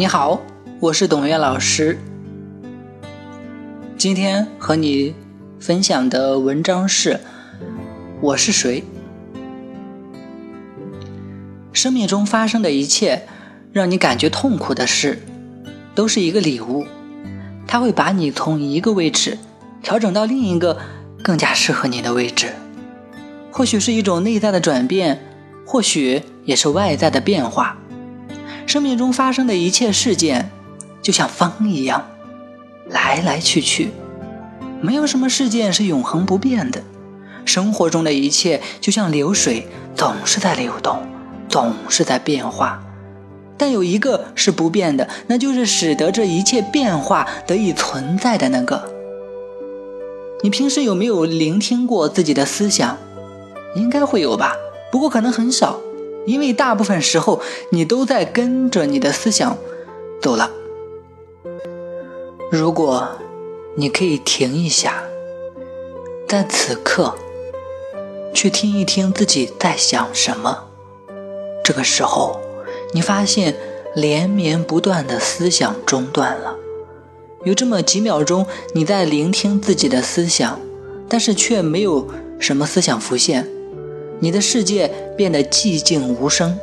你好，我是董月老师。今天和你分享的文章是《我是谁》。生命中发生的一切让你感觉痛苦的事，都是一个礼物，它会把你从一个位置调整到另一个更加适合你的位置。或许是一种内在的转变，或许也是外在的变化。生命中发生的一切事件，就像风一样，来来去去，没有什么事件是永恒不变的。生活中的一切就像流水，总是在流动，总是在变化。但有一个是不变的，那就是使得这一切变化得以存在的那个。你平时有没有聆听过自己的思想？应该会有吧，不过可能很少。因为大部分时候你都在跟着你的思想走了。如果你可以停一下，在此刻去听一听自己在想什么，这个时候你发现连绵不断的思想中断了，有这么几秒钟你在聆听自己的思想，但是却没有什么思想浮现。你的世界变得寂静无声，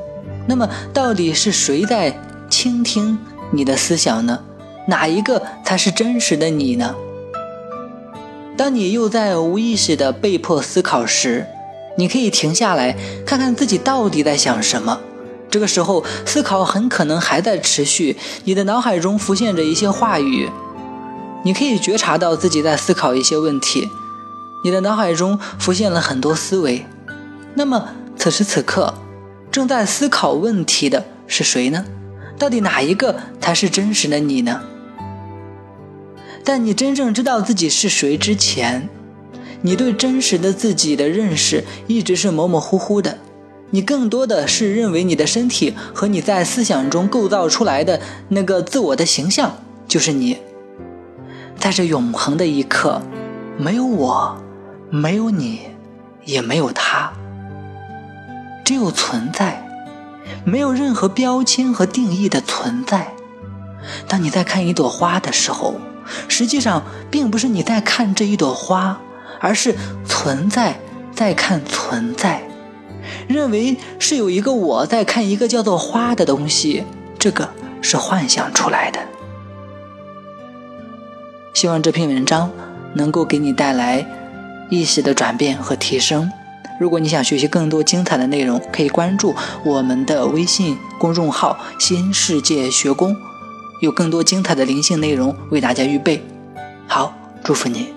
那么到底是谁在倾听你的思想呢？哪一个才是真实的你呢？当你又在无意识的被迫思考时，你可以停下来看看自己到底在想什么。这个时候，思考很可能还在持续，你的脑海中浮现着一些话语，你可以觉察到自己在思考一些问题，你的脑海中浮现了很多思维。那么，此时此刻，正在思考问题的是谁呢？到底哪一个才是真实的你呢？在你真正知道自己是谁之前，你对真实的自己的认识一直是模模糊糊的。你更多的是认为你的身体和你在思想中构造出来的那个自我的形象就是你。在这永恒的一刻，没有我，没有你，也没有他。只有存在，没有任何标签和定义的存在。当你在看一朵花的时候，实际上并不是你在看这一朵花，而是存在在看存在。认为是有一个我在看一个叫做花的东西，这个是幻想出来的。希望这篇文章能够给你带来意识的转变和提升。如果你想学习更多精彩的内容，可以关注我们的微信公众号“新世界学宫”，有更多精彩的灵性内容为大家预备。好，祝福你。